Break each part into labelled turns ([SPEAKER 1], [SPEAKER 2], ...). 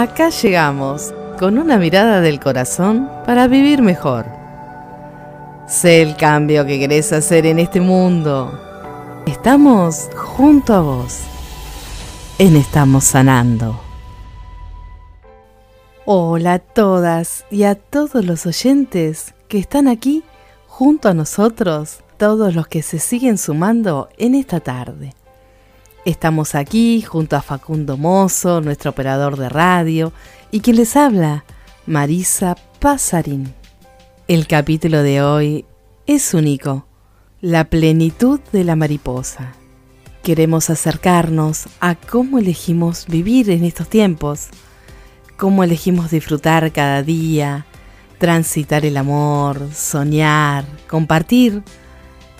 [SPEAKER 1] Acá llegamos con una mirada del corazón para vivir mejor. Sé el cambio que querés hacer en este mundo. Estamos junto a vos. En Estamos Sanando. Hola a todas y a todos los oyentes que están aquí junto a nosotros, todos los que se siguen sumando en esta tarde. Estamos aquí junto a Facundo Mozo, nuestro operador de radio, y quien les habla, Marisa Pasarín. El capítulo de hoy es único, la plenitud de la mariposa. Queremos acercarnos a cómo elegimos vivir en estos tiempos, cómo elegimos disfrutar cada día, transitar el amor, soñar, compartir.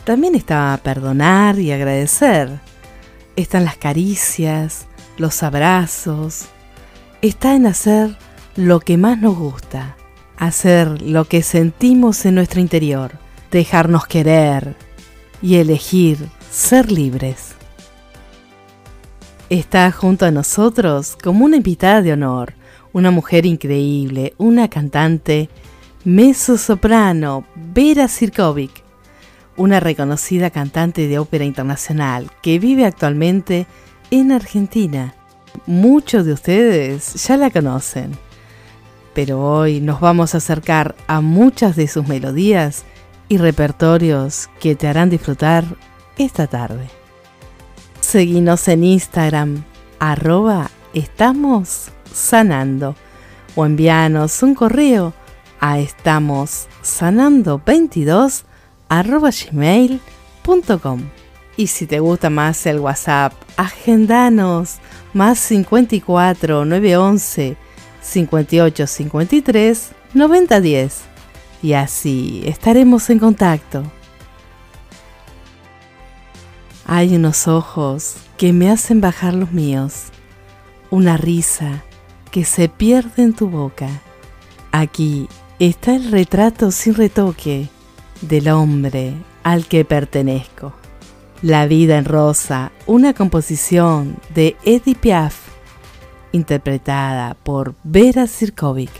[SPEAKER 1] También está perdonar y agradecer están las caricias, los abrazos, está en hacer lo que más nos gusta, hacer lo que sentimos en nuestro interior, dejarnos querer y elegir ser libres. Está junto a nosotros como una invitada de honor, una mujer increíble, una cantante mezzo-soprano, Vera Sirkovic, una reconocida cantante de ópera internacional que vive actualmente en Argentina. Muchos de ustedes ya la conocen, pero hoy nos vamos a acercar a muchas de sus melodías y repertorios que te harán disfrutar esta tarde. Seguinos en Instagram, arroba estamos sanando, o envíanos un correo a estamos sanando 22 arroba gmail.com. Y si te gusta más el WhatsApp, agendanos más 54 911 58 53 90 10 y así estaremos en contacto. Hay unos ojos que me hacen bajar los míos, una risa que se pierde en tu boca. Aquí está el retrato sin retoque del hombre al que pertenezco. La vida en rosa, una composición de Eddie Piaf, interpretada por Vera Sirkovic.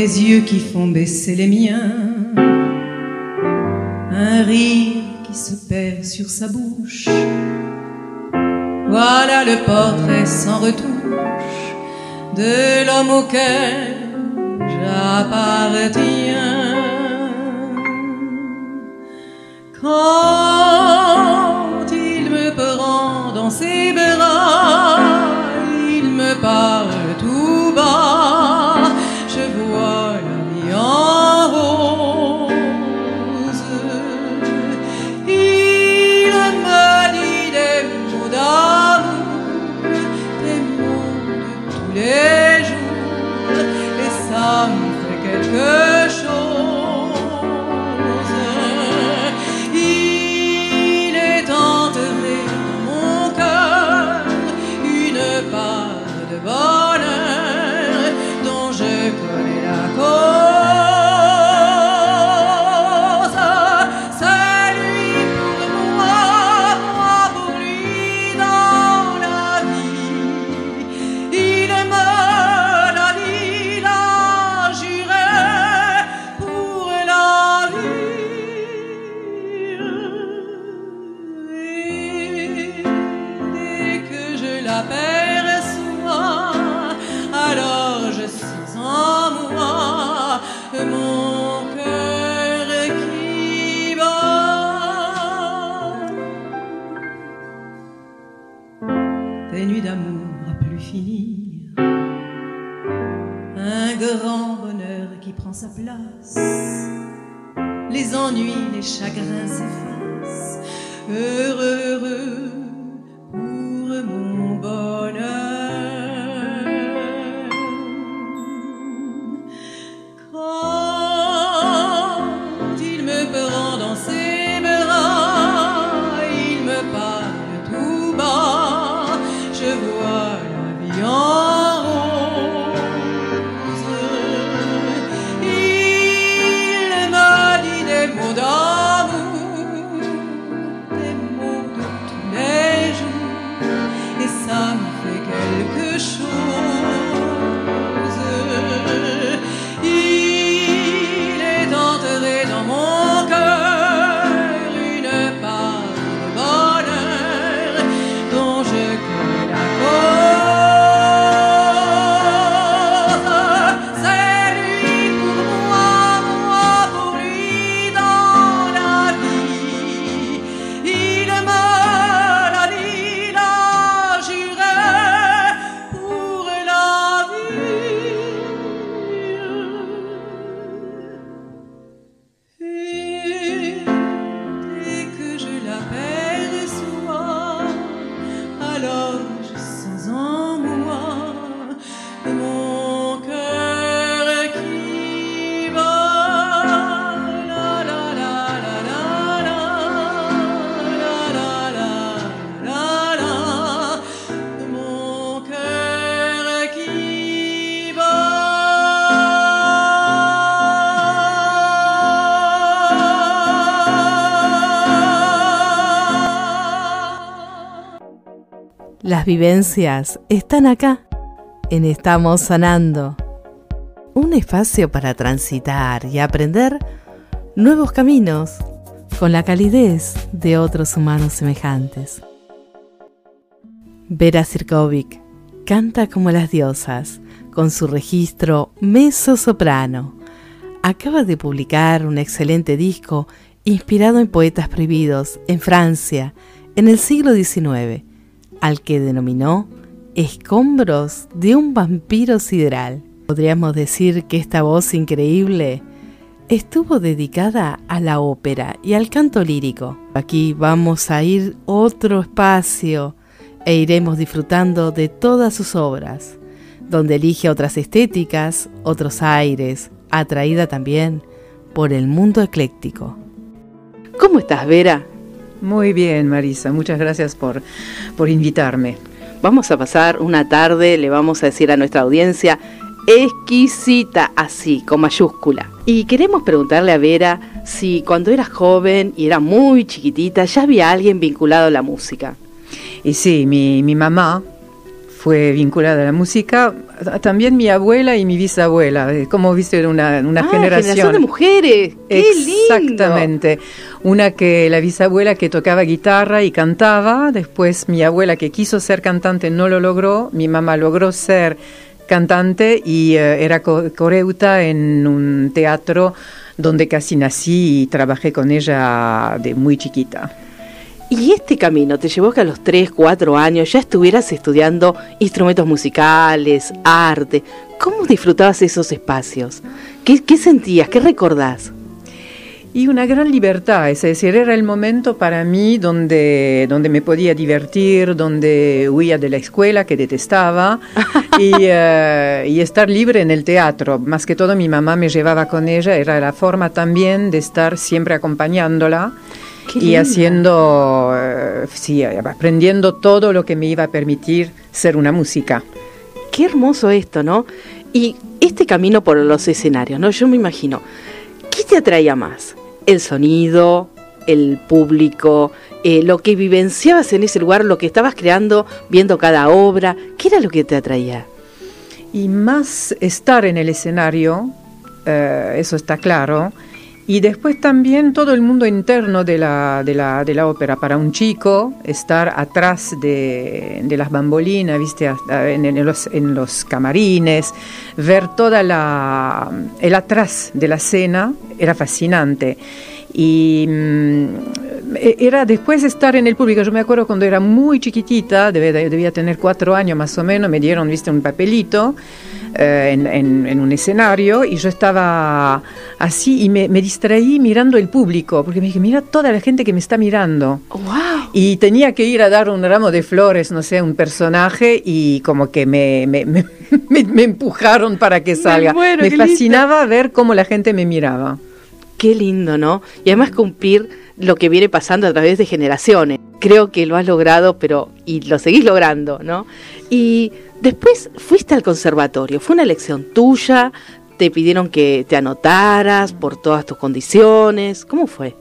[SPEAKER 2] Des yeux qui font baisser les miens, un rire qui se perd sur sa bouche. Voilà le portrait sans retouche de l'homme auquel j'appartiens. Quand il me prend dans ses bras, il me parle
[SPEAKER 1] vivencias están acá, en Estamos Sanando. Un espacio para transitar y aprender nuevos caminos con la calidez de otros humanos semejantes. Vera Sirkovic canta como las diosas con su registro mezzo-soprano. Acaba de publicar un excelente disco inspirado en poetas prohibidos en Francia en el siglo XIX, al que denominó Escombros de un vampiro sideral. Podríamos decir que esta voz increíble estuvo dedicada a la ópera y al canto lírico. Aquí vamos a ir otro espacio e iremos disfrutando de todas sus obras, donde elige otras estéticas, otros aires, atraída también por el mundo ecléctico. ¿Cómo estás, Vera?
[SPEAKER 3] Muy bien, Marisa, muchas gracias por, por invitarme.
[SPEAKER 1] Vamos a pasar una tarde, le vamos a decir a nuestra audiencia, exquisita, así, con mayúscula. Y queremos preguntarle a Vera si cuando era joven y era muy chiquitita ya había alguien vinculado a la música.
[SPEAKER 3] Y sí, mi, mi mamá fue vinculada a la música, también mi abuela y mi bisabuela, eh, como viste, una, una
[SPEAKER 1] Ah,
[SPEAKER 3] generación.
[SPEAKER 1] de mujeres. ¡Qué lindo!
[SPEAKER 3] Exactamente. Una que la bisabuela que tocaba guitarra y cantaba, después mi abuela que quiso ser cantante no lo logró, mi mamá logró ser cantante y eh, era co- coreuta en un teatro donde casi nací y trabajé con ella de muy chiquita.
[SPEAKER 1] Y este camino te llevó que a los 3, 4 años ya estuvieras estudiando instrumentos musicales, arte. ¿Cómo disfrutabas esos espacios? ¿Qué, qué sentías? ¿Qué recordás?
[SPEAKER 3] Y una gran libertad, es decir, era el momento para mí donde, donde me podía divertir, donde huía de la escuela que detestaba y, eh, y estar libre en el teatro. Más que todo mi mamá me llevaba con ella, era la forma también de estar siempre acompañándola
[SPEAKER 1] Qué
[SPEAKER 3] y
[SPEAKER 1] lindo.
[SPEAKER 3] haciendo, eh, sí, aprendiendo todo lo que me iba a permitir ser una música.
[SPEAKER 1] Qué hermoso esto, ¿no? Y este camino por los escenarios, ¿no? Yo me imagino, ¿qué te atraía más? ¿El sonido? ¿El público? eh, ¿Lo que vivenciabas en ese lugar? ¿Lo que estabas creando viendo cada obra? ¿Qué era lo que te atraía?
[SPEAKER 3] Y más estar en el escenario, eh, eso está claro. Y después también todo el mundo interno de la, de la, de la ópera. Para un chico, estar atrás de, de las bambolinas, ¿viste? En, en los, en los camarines, ver toda la, el atrás de la escena, era fascinante. Y mm, e- era después estar en el público. Yo me acuerdo cuando era muy chiquitita, debía, debía tener cuatro años más o menos, me dieron, viste, un papelito eh, en, en- en un escenario y yo estaba así y me, me distraí mirando el público, porque me dije, mira toda la gente que me está mirando.
[SPEAKER 1] ¡Wow!
[SPEAKER 3] Y tenía que ir a dar un ramo de flores, no sé, a un personaje y como que me, me, me- empujaron para que salga. me
[SPEAKER 1] qué lindo.
[SPEAKER 3] fascinaba ver cómo la gente me miraba.
[SPEAKER 1] Qué lindo, ¿no? Y además cumplir lo que viene pasando a través de generaciones. Creo que lo has logrado, pero y lo seguís logrando, ¿no? Y después fuiste al conservatorio. Fue una elección tuya. Te pidieron que te anotaras por todas tus condiciones. ¿Cómo fue?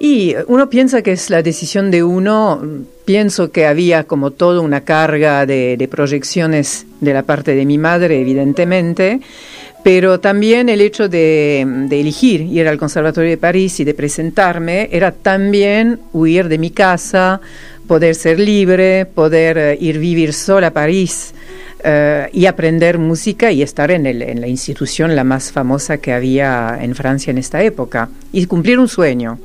[SPEAKER 3] Y uno piensa que es la decisión de uno, pienso que había como toda una carga de, de proyecciones de la parte de mi madre, evidentemente, pero también el hecho de, de elegir ir al Conservatorio de París y de presentarme era también huir de mi casa, poder ser libre, poder eh, ir vivir sola a París. eh, y aprender música y estar en, el- en la institución la más famosa que había en Francia en esta época y cumplir un sueño.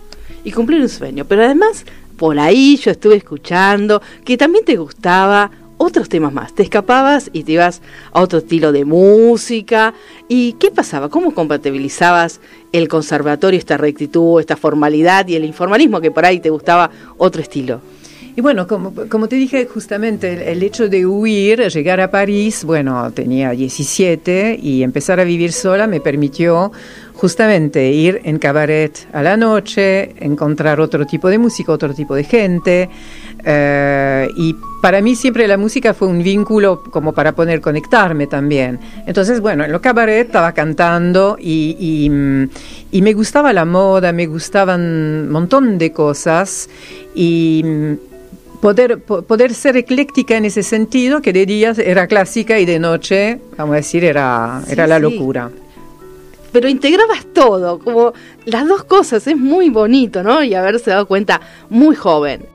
[SPEAKER 1] Y cumplir un sueño. Pero además, por ahí yo estuve escuchando que también te gustaba otros temas más. Te escapabas y te ibas a otro estilo de música. ¿Y qué pasaba? ¿Cómo compatibilizabas el conservatorio, esta rectitud, esta formalidad y el informalismo que por ahí te gustaba otro estilo?
[SPEAKER 3] Y bueno, como, como te dije justamente, el, hecho de huir, llegar a París, bueno, tenía 17 y empezar a vivir sola me permitió justamente ir en cabaret a la noche, encontrar otro tipo de música, otro tipo de gente. Eh, y para mí siempre la música fue un vínculo como para poder conectarme también. Entonces, bueno, en los cabaret estaba cantando y, y me gustaba la moda, me gustaban un montón de cosas y poder, poder ser ecléctica en ese sentido, que de día era clásica y de noche, vamos a decir, era, era la locura.
[SPEAKER 1] Pero integrabas todo, como las dos cosas, es muy bonito, ¿no? Y haberse dado cuenta muy joven.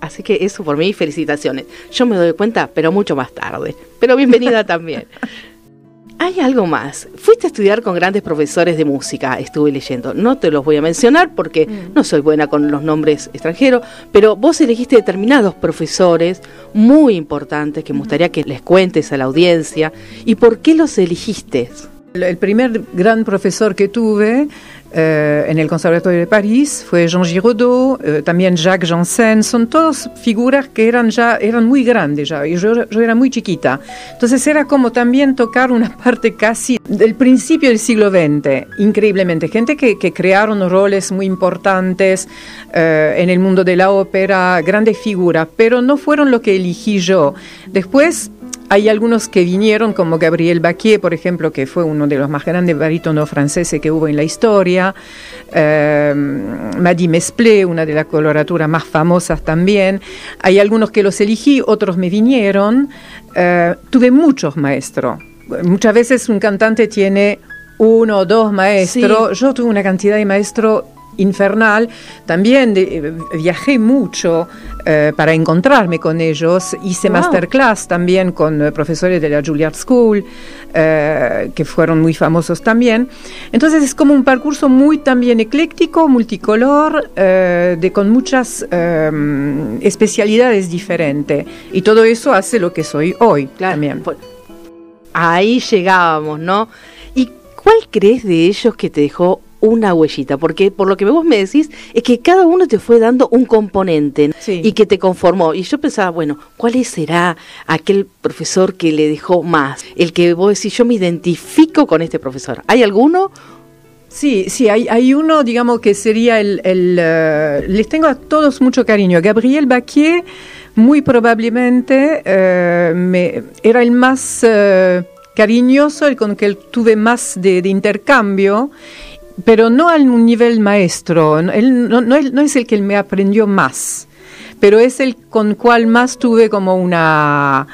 [SPEAKER 1] Así que eso por mí, felicitaciones. Yo me doy cuenta, pero mucho más tarde. Pero bienvenida también. Hay algo más. Fuiste a estudiar con grandes profesores de música, estuve leyendo. No te los voy a mencionar porque mm. no soy buena con los nombres extranjeros, pero vos elegiste determinados profesores muy importantes que me gustaría que les cuentes a la audiencia. ¿Y por qué los elegiste?
[SPEAKER 3] El primer gran profesor que tuve eh, en el Conservatorio de París fue Jean Giraudot, eh, también Jacques Janssen, son todas figuras que eran ya eran muy grandes ya, y yo, yo, era muy chiquita. Entonces era como también tocar una parte casi del principio del siglo XX, increíblemente. Gente que, que crearon roles muy importantes eh, en el mundo de la ópera, grandes figuras, pero no fueron lo que elegí yo. Después hay algunos que vinieron, como Gabriel Baquier, por ejemplo, que fue uno de los más grandes barítonos franceses que hubo en la historia. Eh, Maddy Mesplé, una de las coloraturas más famosas también. Hay algunos que los elegí, otros me vinieron. Eh, tuve muchos maestros. Muchas veces un cantante tiene uno o dos maestros. Yo tuve una cantidad de maestros infernal. También eh, viajé mucho eh, para encontrarme con ellos. Hice masterclass también con eh, profesores de la Juilliard School, que fueron muy famosos también. Entonces es como un percurso muy también ecléctico, multicolor, de, con muchas especialidades diferentes. Y todo eso hace lo que soy hoy también.
[SPEAKER 1] Ahí llegábamos, ¿no? ¿Y cuál crees de ellos que te dejó una huellita, porque por lo que vos me decís es que cada uno te fue dando un componente y que te conformó. Y yo pensaba, bueno, ¿cuál será aquel profesor que le dejó más? El que vos decís, yo me identifico con este profesor. ¿Hay alguno?
[SPEAKER 3] Sí, sí, hay, hay uno, digamos, que sería el... Eh, les tengo a todos mucho cariño. Gabriel Baquier, muy probablemente, eh, me, era el más... Eh, cariñoso, el con que tuve más de, de intercambio pero no a un nivel maestro. Él no, es el que me aprendió más, pero es el con cual más tuve como una,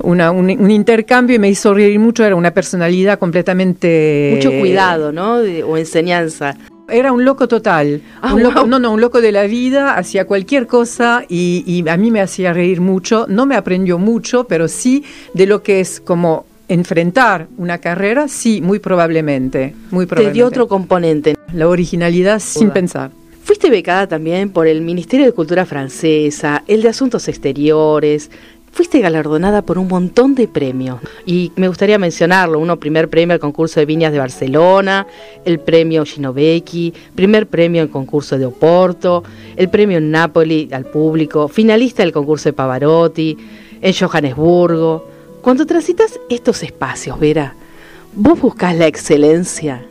[SPEAKER 3] un, intercambio y me hizo reír mucho. Era una personalidad completamente...
[SPEAKER 1] Mucho cuidado, ¿no? o enseñanza.
[SPEAKER 3] Era un loco total. Ah, un loco, No, no, un loco de la vida, hacía cualquier cosa y, y a mí me hacía reír mucho. No me aprendió mucho, pero sí de lo que es como enfrentar una carrera, sí, muy probablemente, muy probablemente.
[SPEAKER 1] Te dio otro componente.
[SPEAKER 3] La originalidad sin pensar.
[SPEAKER 1] Fuiste becada también por el Ministerio de Cultura francesa, el de Asuntos Exteriores. Fuiste galardonada por un montón de premios y me gustaría mencionarlo. Uno, primer premio al concurso de viñas de Barcelona, el premio Ginovecchi, primer premio en concurso de Oporto, el premio en Napoli al público, finalista del concurso de Pavarotti, en Johannesburgo. Cuando transitas estos espacios, Vera, ¿vos buscas la excelencia?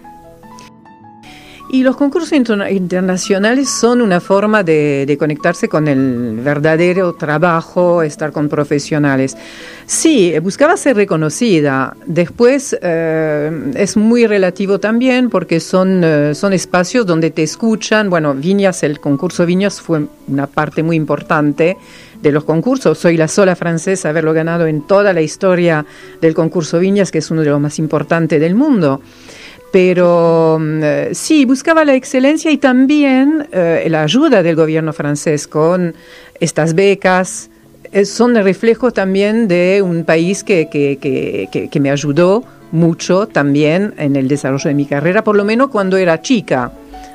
[SPEAKER 3] Y los concursos internacionales son una forma de, conectarse con el verdadero trabajo, estar con profesionales. Sí, buscaba ser reconocida. Después eh, es muy relativo también porque son, eh, son espacios donde te escuchan. Bueno, Viñas, el concurso Viñas fue una parte muy importante de los concursos. Soy la sola francesa a haberlo ganado en toda la historia del concurso Viñas, que es uno de los más importantes del mundo. Pero mm, eh, sí, buscaba la excelencia y también eh, la ayuda del gobierno francés con estas becas. Eh, son el reflejo también de un país que, que, que, que me ayudó mucho también en el desarrollo de mi carrera, por lo menos cuando era chica.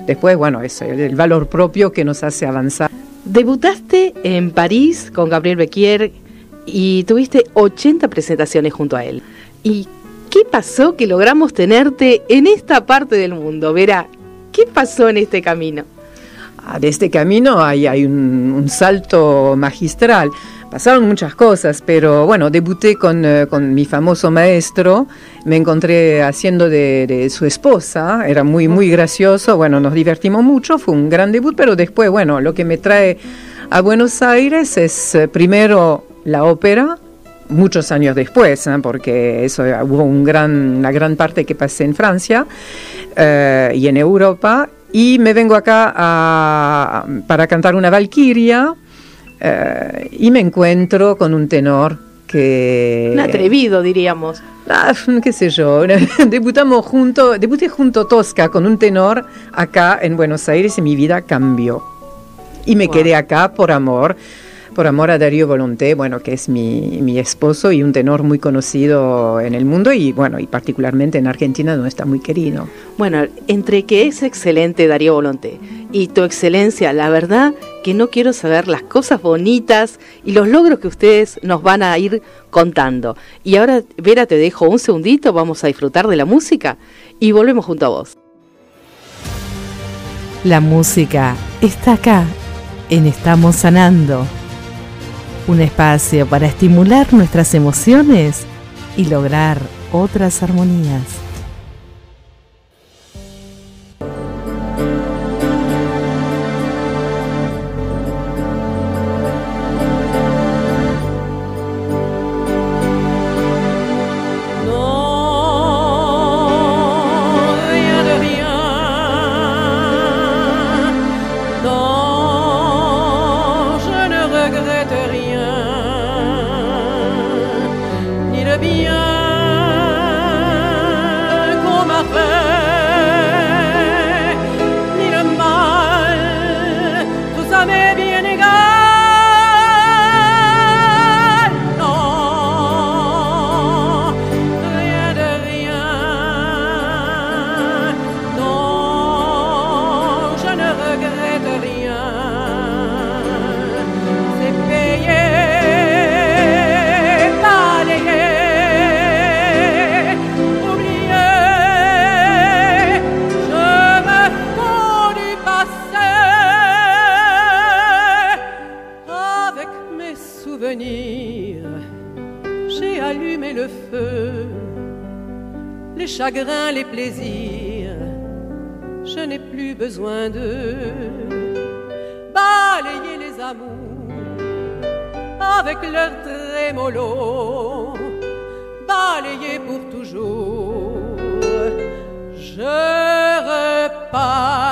[SPEAKER 3] Después, bueno, es el valor propio que nos hace avanzar
[SPEAKER 1] Debutaste en París con Gabriel Bequier
[SPEAKER 2] y tuviste 80 presentaciones junto a él. ¿Y qué pasó que logramos tenerte en esta parte del mundo? Verá, ¿qué pasó en este camino?
[SPEAKER 3] Ah, de este camino hay, hay un, salto magistral. Pasaron muchas cosas, pero bueno, debuté con, eh, con mi famoso maestro, me encontré haciendo de, de, su esposa, era muy, muy gracioso, bueno, nos divertimos mucho, fue un gran debut, pero después, bueno, lo que me trae a Buenos Aires es eh, primero la ópera, muchos años después, ¿eh? porque eso hubo un gran, una gran parte que pasé en Francia eh, y en Europa, y me vengo acá para cantar una valquiria y me encuentro con un tenor que...
[SPEAKER 2] Un atrevido, diríamos.
[SPEAKER 3] Ah, qué sé yo, debutamos junto, debuté junto Tosca con un tenor acá en Buenos Aires y mi vida cambió. Y me quedé acá por amor por amor a Darío Volonté, bueno, que es mi, mi, esposo y un tenor muy conocido en el mundo y bueno, y particularmente en Argentina no está muy querido.
[SPEAKER 2] Bueno, entre que es excelente Darío Volonté y tu excelencia, la verdad que no quiero saber las cosas bonitas y los logros que ustedes nos van a ir contando. Y ahora, Vera, te dejo un segundito, vamos a disfrutar de la música y volvemos junto a vos. La música está acá en Estamos Sanando un espacio para estimular nuestras emociones y lograr otras armonías. feu, les chagrins, les plaisirs, je n'ai plus besoin d'eux. Balayer les amours avec leur trémolo, balayer pour toujours. Je repars.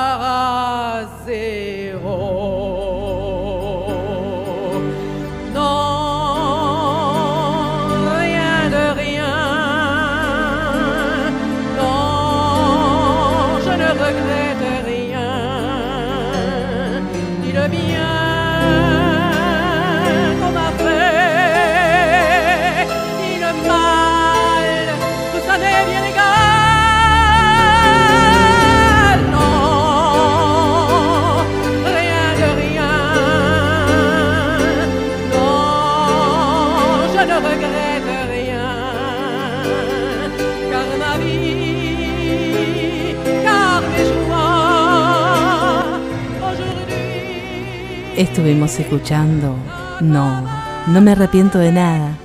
[SPEAKER 2] Estuvimos escuchando No, no me arrepiento de nada,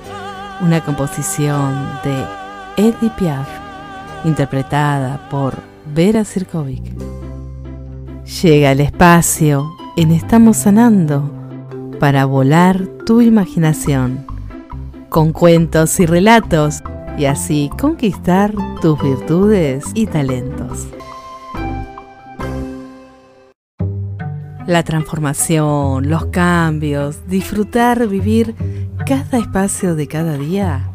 [SPEAKER 2] una composición de Edith Piaf, interpretada por Vera Sirkovic. Llega el espacio en Estamos Sanando para volar tu imaginación, con cuentos y relatos, y así conquistar tus virtudes y talentos. La transformación, los cambios, disfrutar, vivir cada espacio de cada día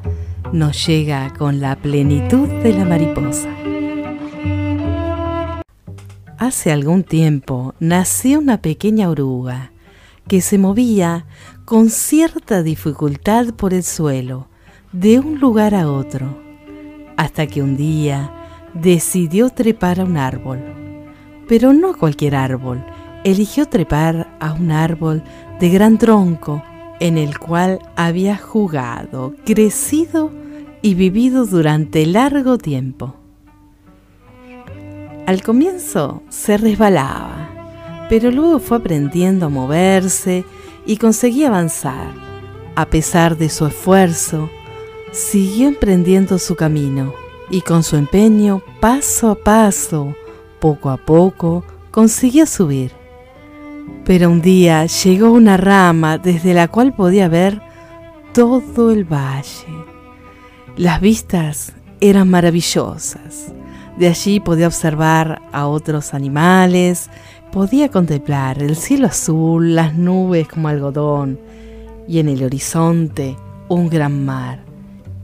[SPEAKER 2] nos llega con la plenitud de la mariposa. Hace algún tiempo nació una pequeña oruga que se movía con cierta dificultad por el suelo, de un lugar a otro, hasta que un día decidió trepar a un árbol. Pero no cualquier árbol, eligió trepar a un árbol de gran tronco
[SPEAKER 1] en el cual había jugado, crecido y vivido durante largo tiempo. Al comienzo se resbalaba, pero luego fue aprendiendo a moverse y conseguía avanzar. A pesar de su esfuerzo, siguió emprendiendo su camino y con su empeño, paso a paso, poco a poco, consiguió subir. Pero un día llegó una rama desde la cual podía ver todo el valle. Las vistas eran maravillosas. De allí podía observar a otros animales, podía contemplar el cielo azul, las nubes como algodón y en el horizonte un gran mar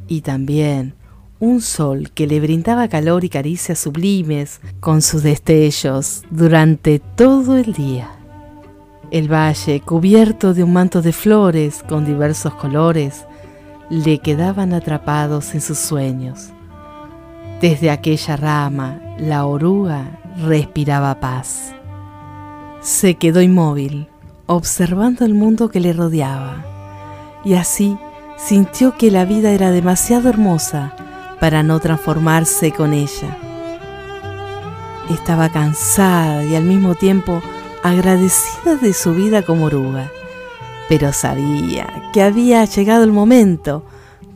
[SPEAKER 1] y también un sol que le brindaba calor y caricias sublimes con sus destellos durante todo el día. El valle, cubierto de un manto de flores con diversos colores, le quedaban atrapados en sus sueños. Desde aquella rama, la oruga respiraba paz. Se quedó inmóvil, observando el mundo que le rodeaba, y así sintió que la vida era demasiado hermosa para no transformarse con ella. Estaba cansada y al mismo tiempo agradecida de su vida como oruga, pero sabía que había llegado el momento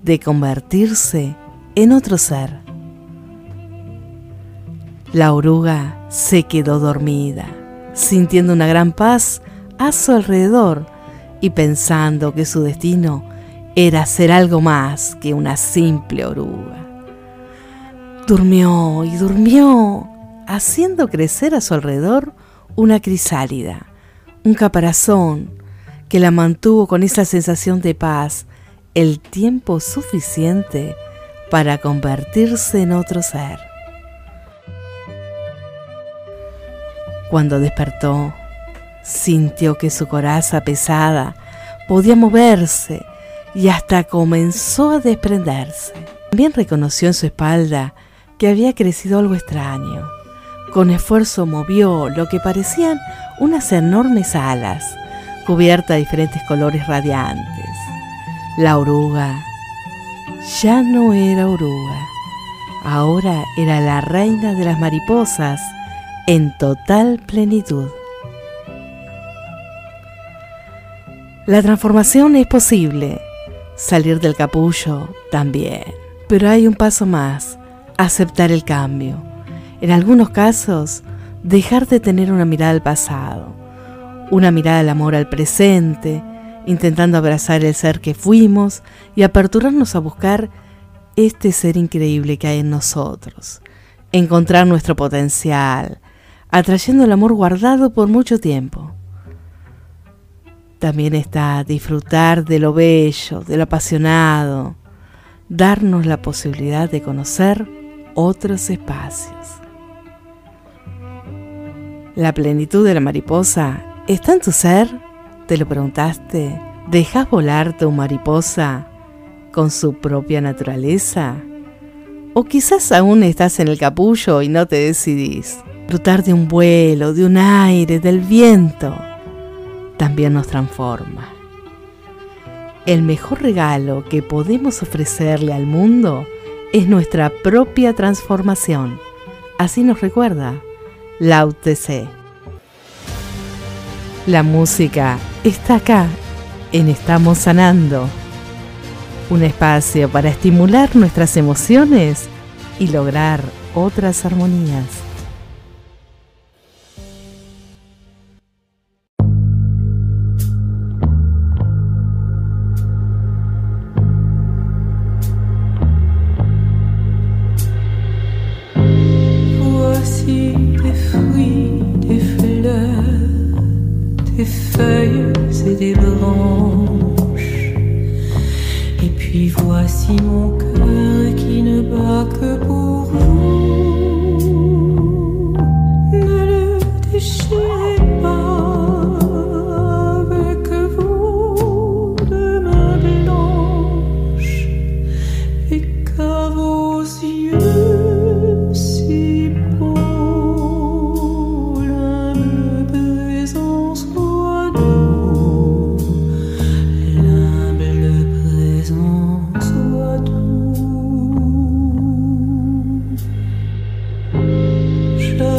[SPEAKER 1] de convertirse en otro ser. La oruga se quedó dormida, sintiendo una gran paz a su alrededor y pensando que su destino era ser algo más que una simple oruga. Durmió y durmió, haciendo crecer a su alrededor una crisálida, un caparazón que la mantuvo con esa sensación de paz el tiempo suficiente para convertirse en otro ser. Cuando despertó, sintió que su coraza pesada podía moverse y hasta comenzó a desprenderse. También reconoció en su espalda que había crecido algo extraño. Con esfuerzo movió lo que parecían unas enormes alas, cubiertas de diferentes colores radiantes. La oruga ya no era oruga, ahora era la reina de las mariposas en total plenitud. La transformación es posible Salir del capullo también. Pero hay un paso más, aceptar el cambio. En algunos casos, dejar de tener una mirada al pasado, una mirada al amor al presente, intentando abrazar el ser que fuimos y aperturarnos a buscar este ser increíble que hay en nosotros, encontrar nuestro potencial, atrayendo el amor guardado por mucho tiempo. También está disfrutar de lo bello, de lo apasionado, darnos la posibilidad de conocer otros espacios. ¿La plenitud de la mariposa está en tu ser? ¿Te lo preguntaste? ¿Dejas volar tu mariposa con su propia naturaleza? ¿O quizás aún estás en el capullo y no te decidís? Disfrutar de un vuelo, de un aire, del viento también nos transforma. El mejor regalo que podemos ofrecerle al mundo es nuestra propia transformación. Así nos recuerda Lao Tse. La música está acá, en Estamos Sanando. Un espacio para estimular nuestras emociones y lograr otras armonías.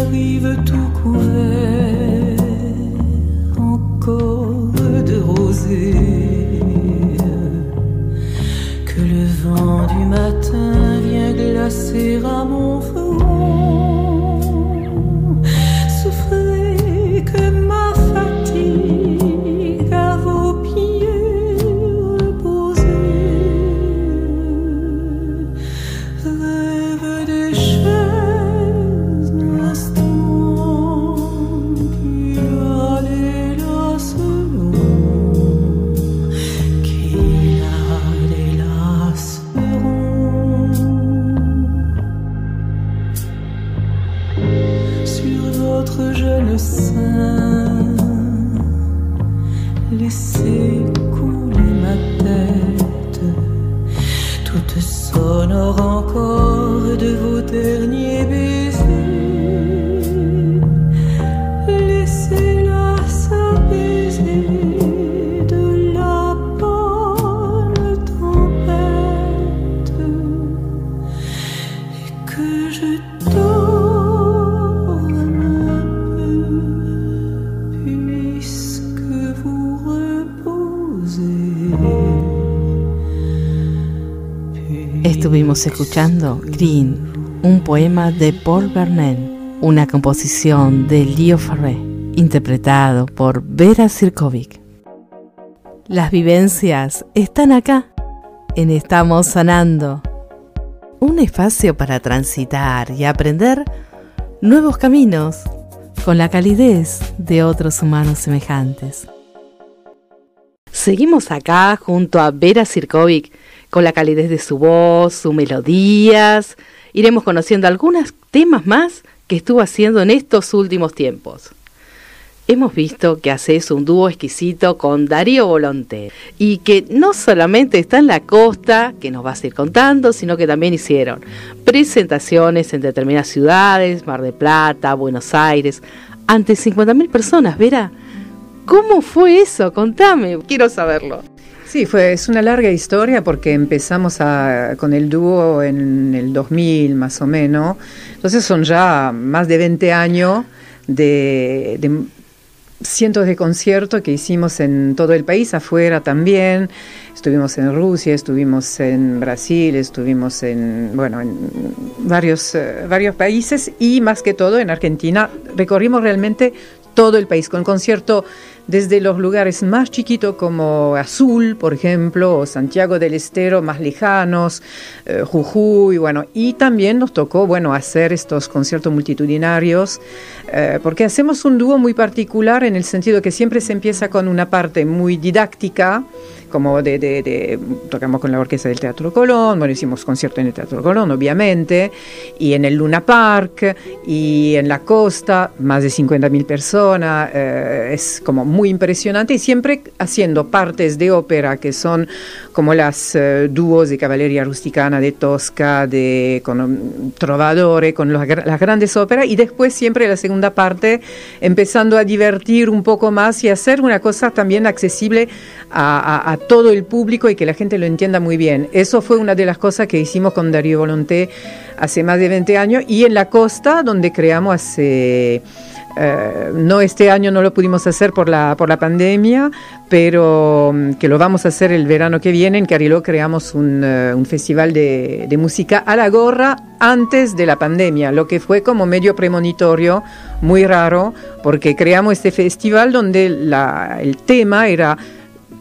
[SPEAKER 4] arrive tout couvert encore de rosée que le vent du matin vient glacer à mon
[SPEAKER 1] frère. Escuchando Green, un poema de Paul Verlaine, una composición de Leo Ferré, interpretado por Vera Sirkovic. Las vivencias están acá, en Estamos Sanando. Un espacio para transitar y aprender nuevos caminos con la calidez de otros humanos semejantes. Seguimos acá junto a Vera Sirkovic con la calidez de su voz, sus melodías. Iremos conociendo algunos temas más que estuvo haciendo en estos últimos tiempos. Hemos visto que haces un dúo exquisito con Darío Volonté y que no solamente está en la costa, que nos vas a ir contando, sino que también hicieron presentaciones en determinadas ciudades, Mar de Plata, Buenos Aires, ante 50.000 personas. Vera, ¿cómo fue eso? Contame, quiero saberlo.
[SPEAKER 3] Sí, fue, es una larga historia porque empezamos a- con el dúo en el 2000 más o menos. Entonces son ya más de 20 años de, cientos de conciertos que hicimos en todo el país, afuera también. Estuvimos en Rusia, estuvimos en Brasil, estuvimos en, bueno, en varios, eh, varios países y más que todo en Argentina. Recorrimos realmente todo el país con concierto desde los lugares más chiquitos como Azul, por ejemplo, o Santiago del Estero, más lejanos, eh, Jujuy, bueno, y también nos tocó, bueno, hacer estos conciertos multitudinarios, eh, porque hacemos un dúo muy particular en el sentido que siempre se empieza con una parte muy didáctica, como de, tocamos con la orquesta del Teatro Colón, bueno, hicimos concierto en el Teatro Colón, obviamente, y en el Luna Park, y en la costa, más de 50.000 personas, eh, es como muy impresionante, y siempre haciendo partes de ópera que son como las eh, dúos de caballería rusticana de Tosca, de con, um, con las grandes óperas, y después siempre la segunda parte empezando a divertir un poco más y hacer una cosa también accesible a, a- a todo el público y que la gente lo entienda muy bien. Eso fue una de las cosas que hicimos con Darío Volonté hace más de 20 años y en la costa donde creamos hace... eh, no este año no lo pudimos hacer por la, por la pandemia, pero mm, que lo vamos a hacer el verano que viene. En Cariló creamos un, eh, un festival de, de música a la gorra antes de la pandemia, lo que fue como medio premonitorio, muy raro, porque creamos este festival donde la- el tema era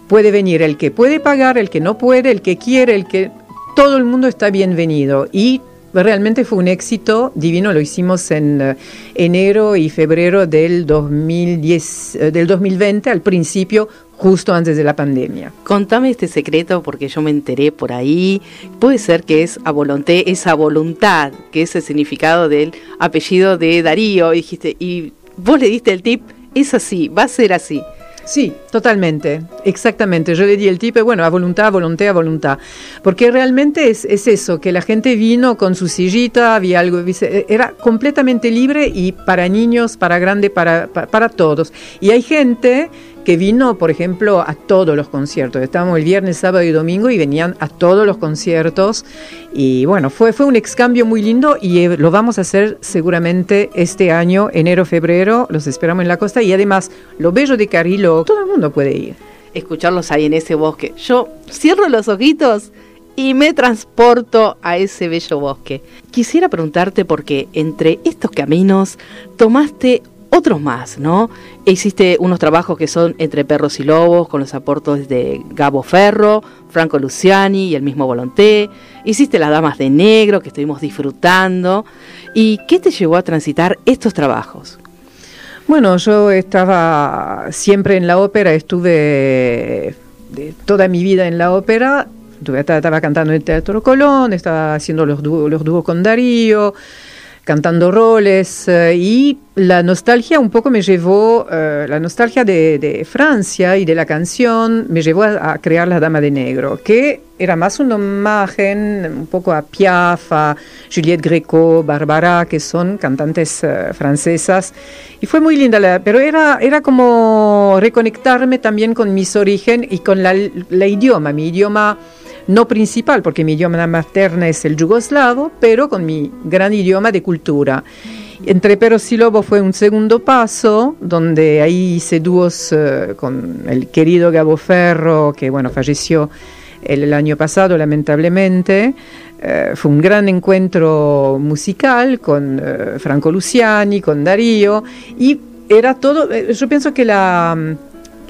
[SPEAKER 3] puede venir el que puede pagar, el que no puede, el que quiere, el que todo el mundo está bienvenido y realmente fue un éxito divino, lo hicimos en eh, enero y febrero del 2010 eh, del 2020 al principio justo antes de la pandemia.
[SPEAKER 1] Contame este secreto porque yo me enteré por ahí. Puede ser que es a volonté, esa voluntad, que es el significado del apellido de Darío. Dijiste, y vos le diste el tip, es así, va a ser así.
[SPEAKER 3] Sí, totalmente, exactamente. Yo le di el tip, bueno, a voluntad, a voluntad, a voluntad. Porque realmente es, es eso, que la gente vino con su sillita, había algo, dice, era completamente libre y para niños, para grandes, para, para, para todos. Y hay gente que vino, por ejemplo, a todos los conciertos. Estábamos el viernes, sábado y domingo y venían a todos los conciertos. Y bueno, fue, fue un excambio muy lindo y eh, lo vamos a hacer seguramente este año, enero, febrero. Los esperamos en la costa y además, lo bello de Carilo, todo el mundo puede ir.
[SPEAKER 1] escucharlos ahí en ese bosque. Yo cierro los ojitos y me transporto a ese bello bosque. Quisiera preguntarte porque entre estos caminos tomaste otros más, ¿no? Hiciste unos trabajos que son entre perros y lobos, con los aportes de Gabo Ferro, Franco Luciani y el mismo Volonté. Hiciste Las Damas de Negro, que estuvimos disfrutando. ¿Y qué te llevó a transitar estos trabajos?
[SPEAKER 3] Bueno, yo estaba siempre en la ópera, estuve toda mi vida en la ópera. Estaba cantando en el Teatro Colón, estaba haciendo los los dúos con Darío, cantando roles eh, y la nostalgia un poco me llevó, eh, la nostalgia de, Francia y de la canción me llevó a, crear La Dama de Negro, que era más una imagen un poco a Piaf, a Juliette Greco, Barbara, que son cantantes eh, francesas. Y fue muy linda, pero era, era como reconectarme también con mis orígenes y con la, la idioma, mi idioma no principal, porque mi idioma materna es el yugoslavo, pero con mi gran idioma de cultura. Entre Peros y Lobo fue un segundo paso, donde ahí hice dúos eh, con el querido Gabo Ferro, que bueno, falleció el, año pasado lamentablemente. Eh, fue un gran encuentro musical con eh, Franco Luciani, con Darío, y era todo, yo pienso que la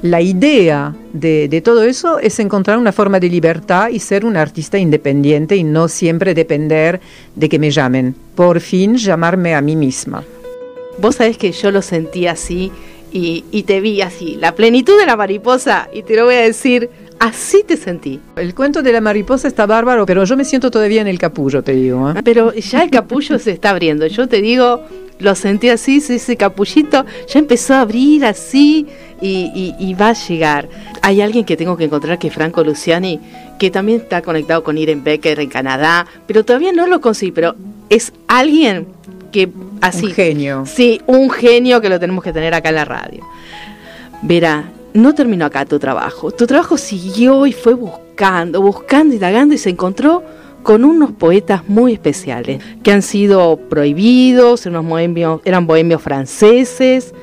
[SPEAKER 3] la idea de, todo eso es encontrar una forma de libertad y ser un artista independiente y no siempre depender de que me llamen. Por fin llamarme a mí misma.
[SPEAKER 1] Vos sabés que yo lo sentí así y, y te vi así, la plenitud de la mariposa, y te lo voy a decir, Así te sentí.
[SPEAKER 3] El cuento de la mariposa está bárbaro, pero yo me siento todavía en el capullo, te digo. ¿eh?
[SPEAKER 1] Pero ya el capullo se está abriendo. Yo te digo, lo sentí así, ese capullito ya empezó a abrir así y, va a llegar. Hay alguien que tengo que encontrar que es Franco Luciani, que también está conectado con Irene Becker en Canadá, pero todavía no lo conseguí, pero es alguien que así.
[SPEAKER 3] Un genio.
[SPEAKER 1] Sí, un genio que lo tenemos que tener acá en la radio. Verá, no terminó acá tu trabajo. Tu trabajo siguió y fue buscando, buscando y dagando y se encontró con unos poetas muy especiales que han sido prohibidos, unos bohemios, eran bohemios franceses.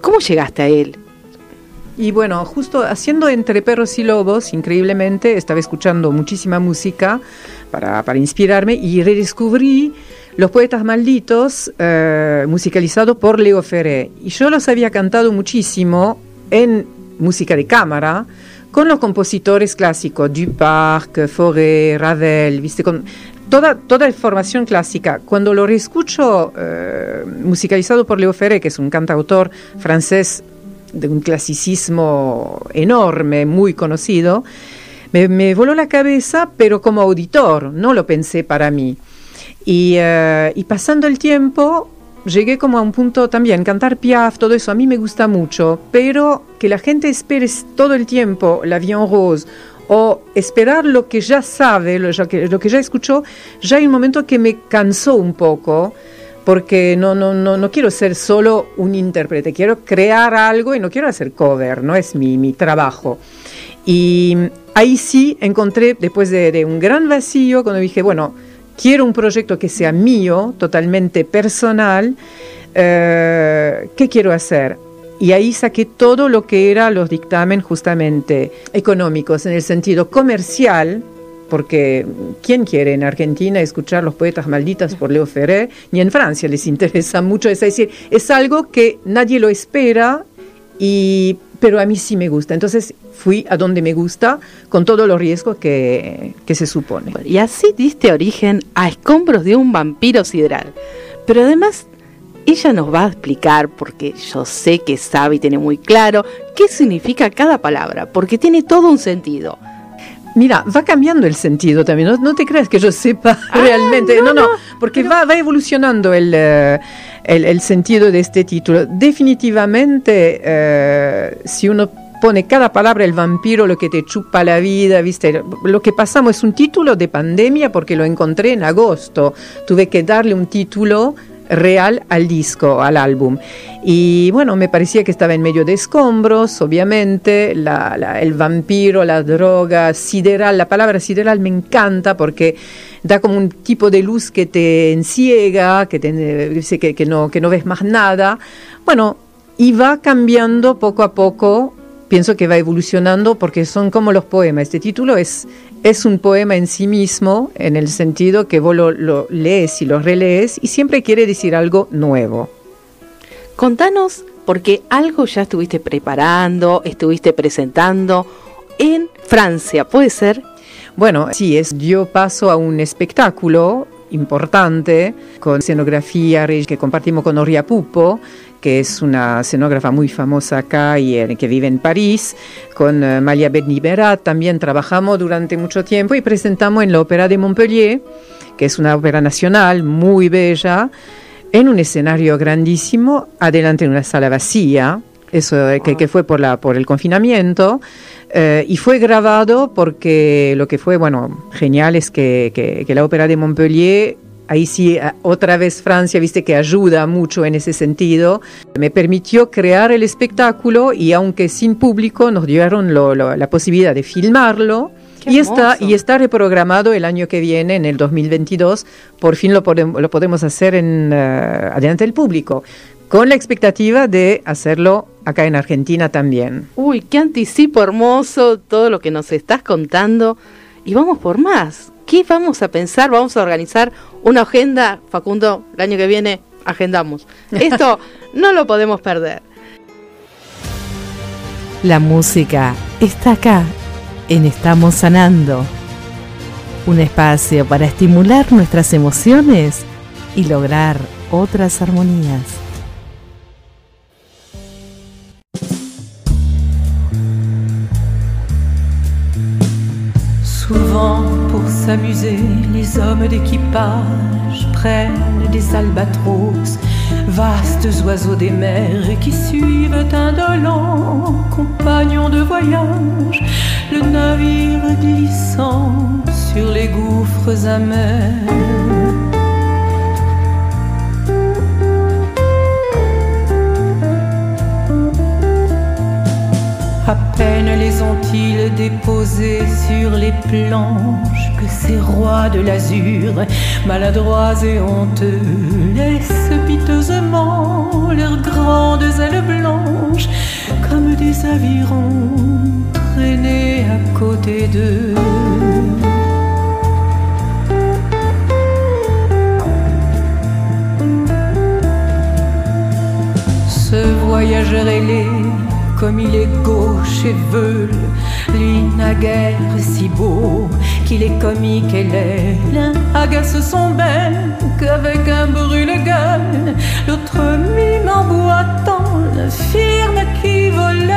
[SPEAKER 1] ¿Cómo llegaste a él?
[SPEAKER 3] Y bueno, justo haciendo Entre Perros y Lobos, increíblemente, estaba escuchando muchísima música para, inspirarme y redescubrí Los Poetas Malditos, eh, musicalizado por Leo Ferré. Y yo los había cantado muchísimo en música de cámara con los compositores clásicos, Duparc, Fauré, Ravel, ¿viste? Con toda, toda formación clásica. Cuando lo reescucho eh, musicalizado por Leo Ferré, que es un cantautor francés de un clasicismo enorme, muy conocido, me, voló la cabeza, pero como auditor, no lo pensé para mí. Y, eh, y pasando el tiempo, llegué como a un punto también, cantar Piaf, todo eso a mí me gusta mucho, pero que la gente espere todo el tiempo la Vion Rose o esperar lo que ya sabe, lo, que, lo que ya escuchó, ya hay un momento que me cansó un poco porque no, no, no, no quiero ser solo un intérprete, quiero crear algo y no quiero hacer cover, no es mi, mi trabajo. Y ahí sí encontré, después de, de un gran vacío, cuando dije, bueno, quiero un proyecto que sea mío, totalmente personal, eh, ¿qué quiero hacer? Y ahí saqué todo lo que eran los dictámenes justamente económicos, en el sentido comercial, porque ¿quién quiere en Argentina escuchar Los Poetas Malditas por Leo Ferré? Ni en Francia les interesa mucho, es decir, es algo que nadie lo espera y pero a mí sí me gusta. Entonces fui a donde me gusta con todos los riesgos que, se supone.
[SPEAKER 1] Y así diste origen a Escombros de un vampiro sideral. Pero además ella nos va a explicar, porque yo sé que sabe y tiene muy claro, qué significa cada palabra, porque tiene todo un sentido.
[SPEAKER 3] Mira, va cambiando el sentido también, no, te creas que yo sepa ah, realmente, no, no, porque va, va evolucionando el... El, sentido de este título. Definitivamente, eh, si uno pone cada palabra el vampiro, lo que te chupa la vida, ¿viste? Lo que pasamos es un título de pandemia porque lo encontré en agosto. Tuve que darle un título real al disco, al álbum. Y bueno, me parecía que estaba en medio de escombros, obviamente, el vampiro, la droga, sideral, la palabra sideral me encanta porque da como un tipo de luz que te enciega, que, te, que, que, no, que no ves más nada. Bueno, y va cambiando poco a poco pienso que va evolucionando porque son como los poemas. Este título es, es un poema en sí mismo, en el sentido que vos lo, lo lees y lo relees y siempre quiere decir algo nuevo.
[SPEAKER 1] Contanos, porque algo ya estuviste preparando, estuviste presentando en Francia, ¿puede ser?
[SPEAKER 3] Bueno, sí, es, yo paso a un espectáculo importante con escenografía que compartimos con Oria Pupo, que es una escenógrafa muy famosa acá y que vive en París, con uh, Malia Berat también trabajamos durante mucho tiempo y presentamos en la Ópera de Montpellier, que es una ópera nacional muy bella, en un escenario grandísimo, adelante en una sala vacía, eso que, que, fue por, la, por el confinamiento, eh, y fue grabado porque lo que fue, bueno, genial es que, que, que la ópera de Montpellier ahí sí, eh, otra vez Francia, viste que ayuda mucho en ese sentido, me permitió crear el espectáculo y aunque sin público nos dieron lo, lo, la posibilidad de filmarlo. y está, y está reprogramado el año que viene, en el 2022. Por fin lo, podemos, lo podemos hacer en, uh, adelante del público, con la expectativa de hacerlo acá en Argentina también.
[SPEAKER 1] Uy, qué anticipo hermoso todo lo que nos estás contando. Y vamos por más. ¿Qué vamos a pensar? Vamos a organizar una agenda, Facundo, el año que viene agendamos. Esto no lo podemos perder. La música está acá, en Estamos Sanando. Un espacio para estimular nuestras emociones y lograr otras armonías.
[SPEAKER 2] Souvent, pour s'amuser, les hommes d'équipage prennent des albatros, vastes oiseaux des mers qui suivent indolents, compagnons de voyage, le navire glissant sur les gouffres amers. À peine les ont-ils déposés sur les planches que ces rois de l'azur, maladroits et honteux, laissent piteusement leurs grandes ailes blanches comme des avirons traîner à côté d'eux. Ce voyageur ailé comme il est gauche et veule, lui naguère si beau qu'il est comique et laid. L'un agace son bec avec un brûle-gueule, l'autre mime en boitant, l'affirme qui volait.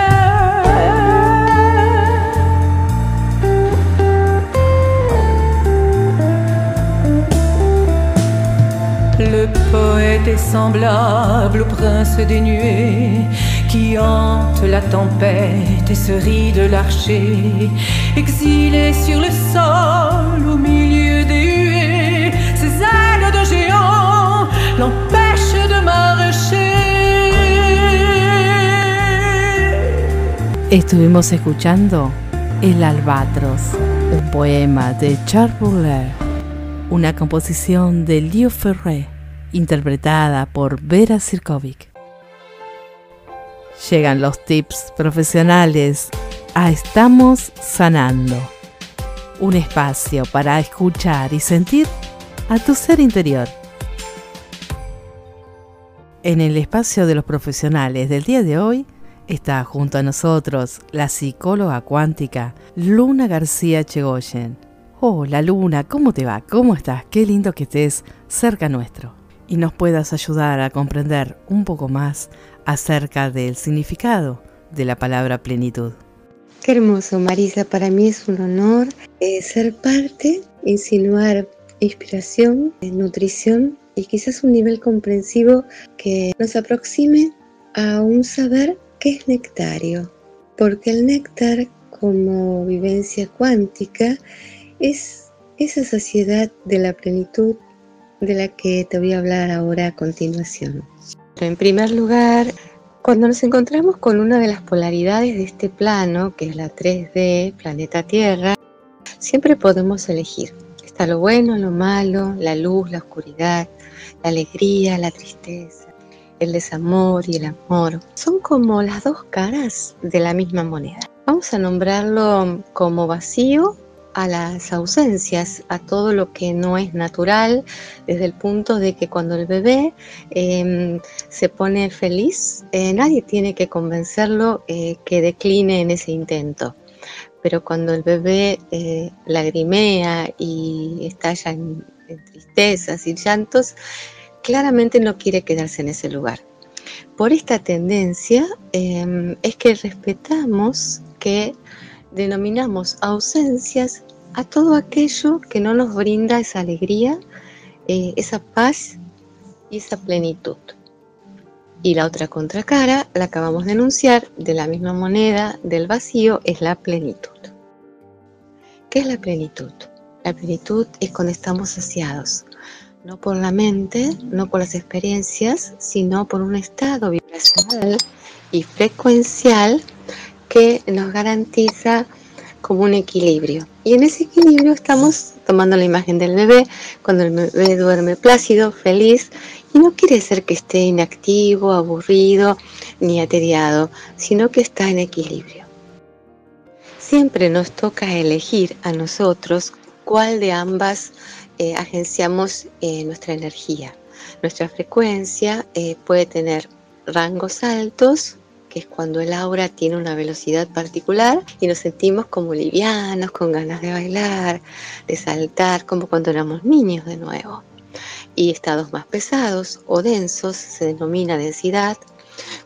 [SPEAKER 2] Le poète est semblable au prince des nuées qui hante la tempête et se rit de l'archer, exilé sur le sol au milieu des huées, ses ailes de géant l'empêchent de marcher.
[SPEAKER 1] Estuvimos escuchando El Albatros, un poema de Charles Baudelaire, una composición de Leo Ferré, interpretada por Vera Sirkovic. Llegan los tips profesionales a Estamos Sanando, un espacio para escuchar y sentir a tu ser interior. En el espacio de los profesionales del día de hoy está junto a nosotros la psicóloga cuántica Luna García Chegoyen. Hola Luna, ¿cómo te va? ¿Cómo estás? Qué lindo que estés cerca nuestro y nos puedas ayudar a comprender un poco más acerca del significado de la palabra plenitud.
[SPEAKER 5] Qué hermoso, Marisa. Para mí es un honor eh, ser parte, insinuar inspiración, eh, nutrición y quizás un nivel comprensivo que nos aproxime a un saber que es nectario. Porque el néctar como vivencia cuántica es esa saciedad de la plenitud de la que te voy a hablar ahora a continuación. En primer lugar, cuando nos encontramos con una de las polaridades de este plano, que es la 3D, planeta Tierra, siempre podemos elegir. Está lo bueno, lo malo, la luz, la oscuridad, la alegría, la tristeza. el desamor y el amor son como las dos caras de la misma moneda. Vamos a nombrarlo como vacío a las ausencias, a todo lo que no es natural, desde el punto de que cuando el bebé em, se pone feliz, eh, nadie tiene que convencerlo eh, que decline en ese intento. Pero cuando el bebé eh, lagrimea y estalla en, en tristezas y llantos, claramente no quiere quedarse en ese lugar. Por esta tendencia em, es que respetamos que denominamos ausencias a todo aquello que no nos brinda esa alegría, eh, esa paz y esa plenitud. Y la otra contracara, la acabamos de enunciar, de la misma moneda del vacío, es la plenitud. ¿Qué es la plenitud? La plenitud es cuando estamos saciados, no por la mente, no por las experiencias, sino por un estado vibracional y frecuencial que nos garantiza como un equilibrio. Y en ese equilibrio estamos tomando la imagen del bebé, cuando el bebé duerme plácido, feliz, y no quiere decir que esté inactivo, aburrido, ni ateriado, sino que está en equilibrio. Siempre nos toca elegir a nosotros cuál de ambas eh, agenciamos eh, nuestra energía. Nuestra frecuencia eh, puede tener rangos altos, que es cuando el aura tiene una velocidad particular y nos sentimos como livianos, con ganas de bailar, de saltar, como cuando éramos niños de nuevo. Y estados más pesados o densos se denomina densidad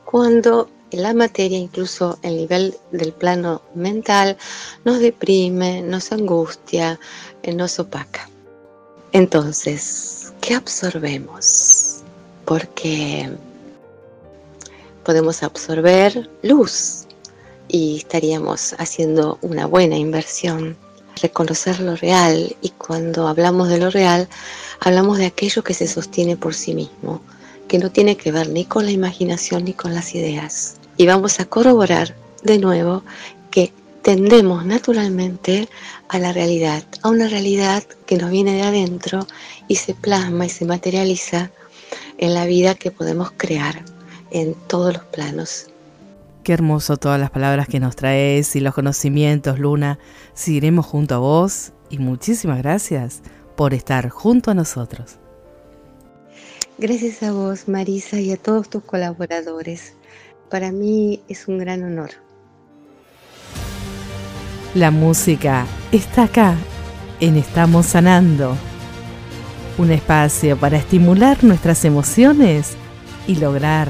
[SPEAKER 5] cuando la materia, incluso el nivel del plano mental, nos deprime, nos angustia, nos opaca. Entonces, ¿qué absorbemos? Porque podemos absorber luz y estaríamos haciendo una buena inversión. Reconocer lo real y cuando hablamos de lo real, hablamos de aquello que se sostiene por sí mismo, que no tiene que ver ni con la imaginación ni con las ideas. Y vamos a corroborar de nuevo que tendemos naturalmente a la realidad, a una realidad que nos viene de adentro y se plasma y se materializa en la vida que podemos crear en todos los planos.
[SPEAKER 1] Qué hermoso todas las palabras que nos traes y los conocimientos, Luna. Seguiremos junto a vos y muchísimas gracias por estar junto a nosotros.
[SPEAKER 5] Gracias a vos, Marisa, y a todos tus colaboradores. Para mí es un gran honor.
[SPEAKER 1] La música está acá, en Estamos Sanando. Un espacio para estimular nuestras emociones y lograr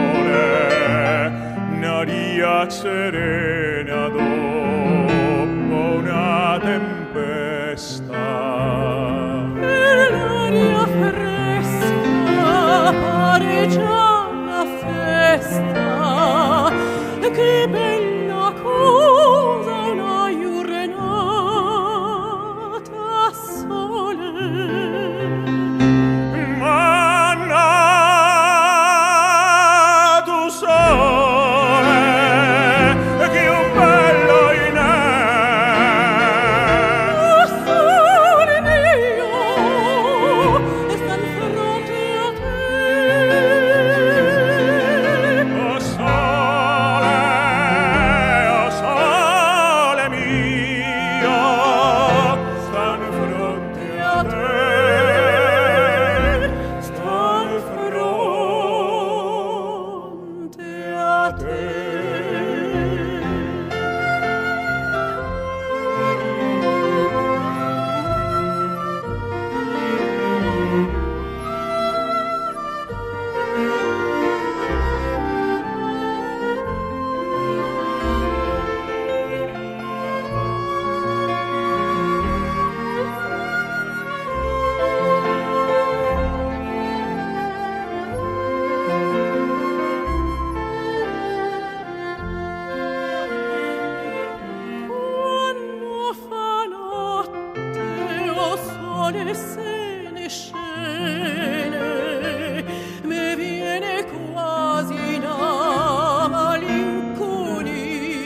[SPEAKER 2] via serena dopo una
[SPEAKER 6] tempesta. E l'aria fresca pare già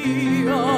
[SPEAKER 1] día.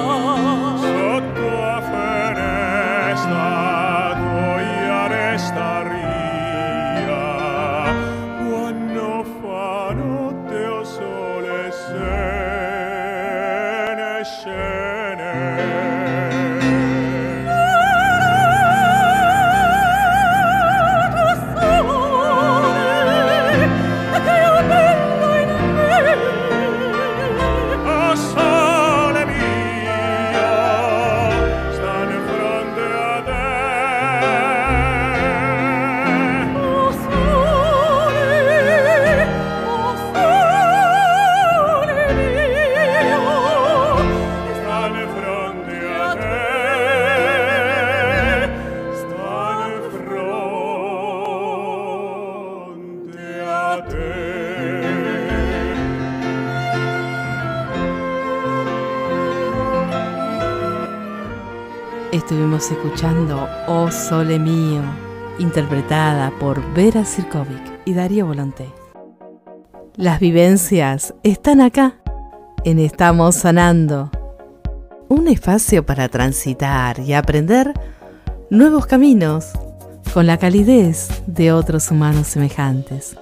[SPEAKER 1] Escuchando Oh Sole Mío, interpretada por Vera Sirkovic y Darío Volonté. Las vivencias están acá, en Estamos Sanando. Un espacio para transitar y aprender nuevos caminos con la calidez de otros humanos semejantes.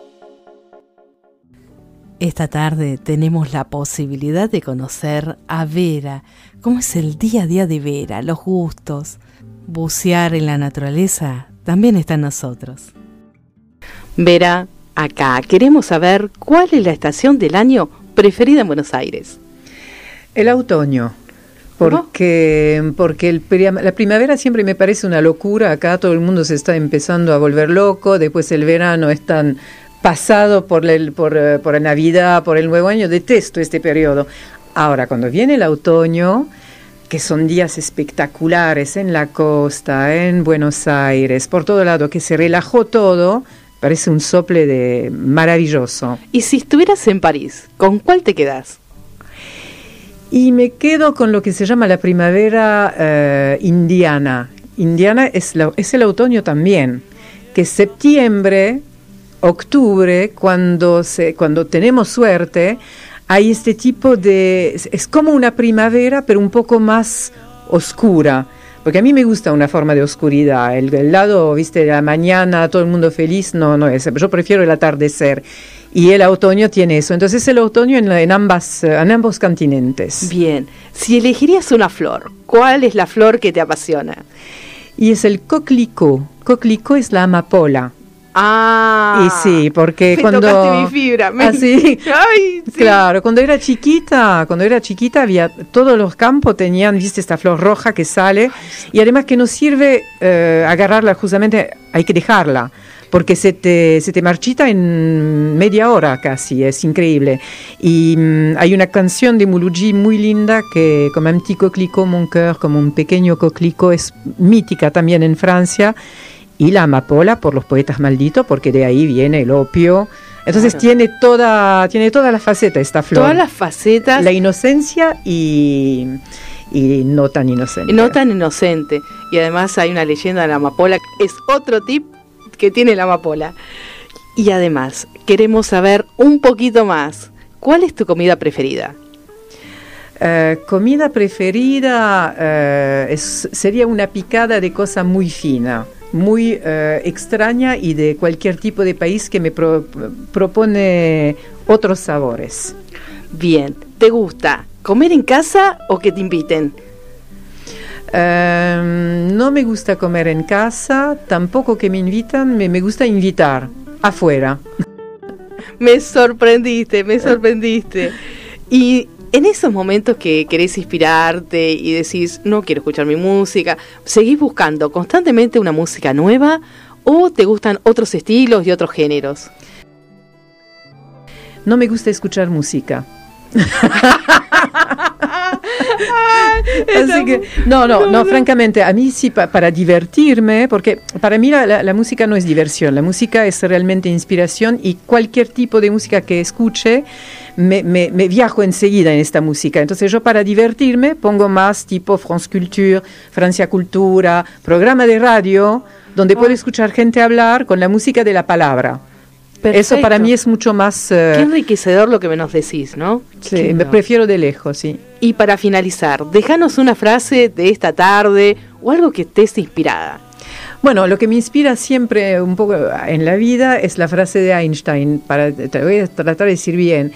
[SPEAKER 1] Esta tarde tenemos la posibilidad de conocer a Vera, cómo es el día a día de Vera, los gustos. Bucear en la naturaleza también está en nosotros. Vera, acá queremos saber cuál es la estación del año preferida en Buenos Aires.
[SPEAKER 3] El otoño. Porque, porque el la primavera siempre me parece una locura. Acá todo el mundo se está empezando a volver loco. Después el verano es tan pasado por, el, por, eh, por la Navidad, por el Nuevo Año. Detesto este periodo. Ahora, cuando viene el otoño, que son días espectaculares en la costa, en Buenos Aires, por todo lado, que se relajó todo, parece un sople de maravilloso.
[SPEAKER 1] Y si estuvieras en París, ¿con cuál te quedas?
[SPEAKER 3] Y me quedo con lo que se llama la primavera eh, indiana. Indiana es, la- es el otoño también, que es septiembre, octubre, cuando, se, cuando tenemos suerte, hay este tipo de... Es, es como una primavera, pero un poco más oscura. Porque a mí me gusta una forma de oscuridad. El, el lado, viste, de la mañana, todo el mundo feliz, no, no es. Yo prefiero el atardecer. Y el otoño tiene eso. Entonces el otoño en, en ambas, en ambos continentes.
[SPEAKER 1] Bien, si elegirías una flor, ¿cuál es la flor que te apasiona?
[SPEAKER 3] Y es el coquelicot. Coquelicot es la amapola.
[SPEAKER 1] Ah,
[SPEAKER 3] y sí, porque
[SPEAKER 1] me
[SPEAKER 3] cuando...
[SPEAKER 1] mi fibra. me-
[SPEAKER 3] ¿Ah, sí?
[SPEAKER 1] Ay, sí.
[SPEAKER 3] Claro, cuando era chiquita, cuando era chiquita había todos los campos tenían, viste, esta flor roja que sale y además que no sirve eh, agarrarla justamente, hay que dejarla porque se te, se te marchita en media hora casi, es increíble. Y mm, hay una canción de Mouloudji muy linda que, como un petit coquelicot, mon cœur, como un pequeño coquelicot, es mítica también en Francia. Y la amapola por los poetas malditos, porque de ahí viene el opio. Entonces
[SPEAKER 1] Claro.
[SPEAKER 3] tiene toda, tiene toda la faceta esta flor.
[SPEAKER 1] Todas las facetas,
[SPEAKER 3] La inocencia y, y no tan inocente.
[SPEAKER 1] no tan inocente. Y además hay una leyenda de la amapola, es otro tip que tiene la amapola. Y además, queremos saber un poquito más. ¿Cuál es tu comida preferida?
[SPEAKER 3] Eh, comida preferida eh, es- sería una picada de cosa muy fina, muy eh, extraña y de cualquier tipo de país que me pro- propone otros sabores.
[SPEAKER 1] Bien, ¿te gusta comer en casa o que te inviten?
[SPEAKER 3] Eh, no me gusta comer en casa, tampoco que me invitan, me, me gusta invitar afuera.
[SPEAKER 1] Me sorprendiste, me sorprendiste. Y en esos momentos que querés inspirarte y decís, no quiero escuchar mi música, ¿seguís buscando constantemente una música nueva o te gustan otros estilos y otros géneros?
[SPEAKER 3] No me gusta escuchar música. Así que, no, no, no, francamente, a mí sí, pa- para divertirme, porque para mí la, la- la música no es diversión, la música es realmente inspiración y cualquier tipo de música que escuche, me, me- me viajo enseguida en esta música. Entonces yo para divertirme pongo más tipo France Culture, Francia Cultura, programa de radio, donde puedo escuchar gente hablar con la música de la palabra. Eso para
[SPEAKER 1] Perfecto.
[SPEAKER 3] mí es mucho más... eh,
[SPEAKER 1] Qué enriquecedor lo que me nos decís, ¿no?
[SPEAKER 3] sí, me prefiero de lejos, sí.
[SPEAKER 1] Y para finalizar, déjanos una frase de esta tarde o algo que estés inspirada.
[SPEAKER 3] Bueno, lo que me inspira siempre un poco en la vida es la frase de Einstein, para, te voy a tratar de decir bien.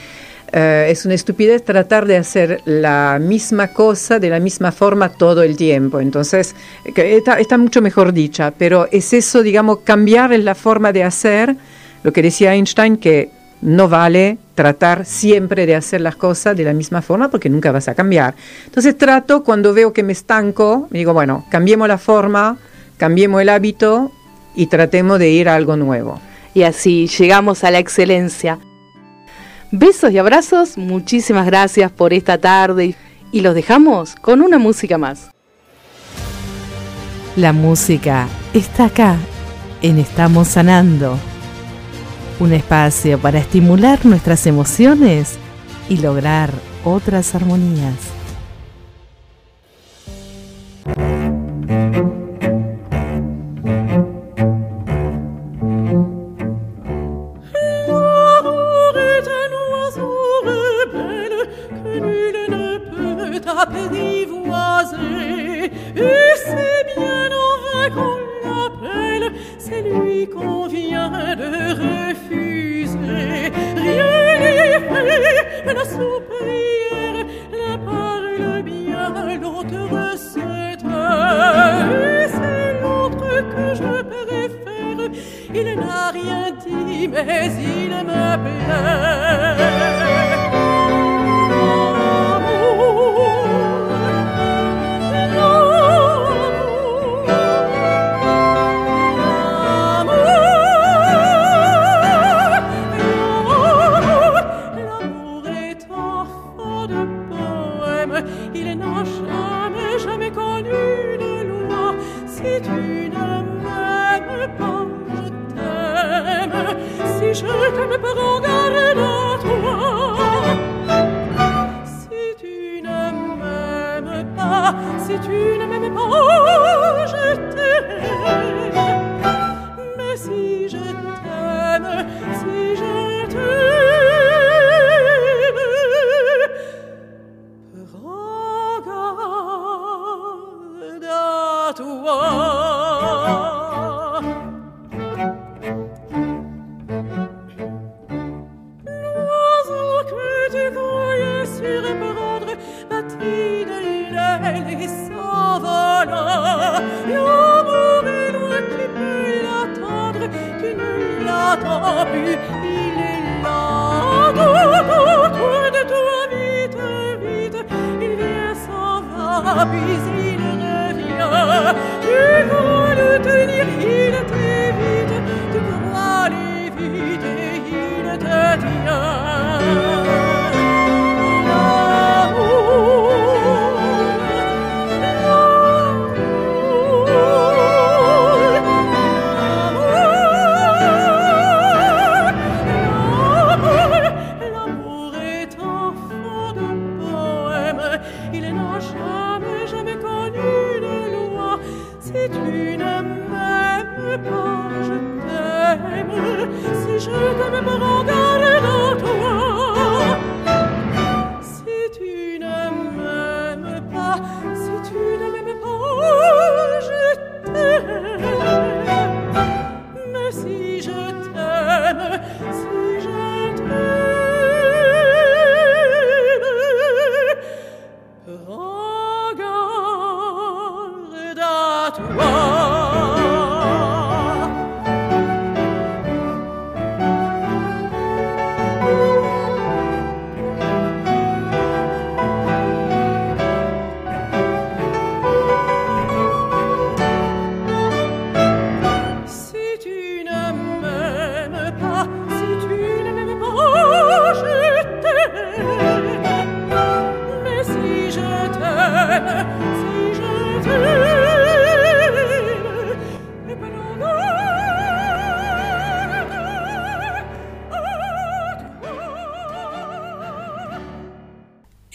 [SPEAKER 3] Eh, es una estupidez tratar de hacer la misma cosa de la misma forma todo el tiempo. Entonces, está, está mucho mejor dicha, pero es eso, digamos, cambiar la forma de hacer, lo que decía Einstein, que no vale tratar siempre de hacer las cosas de la misma forma porque nunca vas a cambiar. Entonces trato cuando veo que me estanco, me digo, bueno, cambiemos la forma, cambiemos el hábito y tratemos de ir a algo nuevo.
[SPEAKER 1] Y así llegamos a la excelencia. Besos y abrazos, muchísimas gracias por esta tarde y los dejamos con una música más. La música está acá, en Estamos Sanando. Un espacio para estimular nuestras emociones y lograr otras armonías.
[SPEAKER 2] father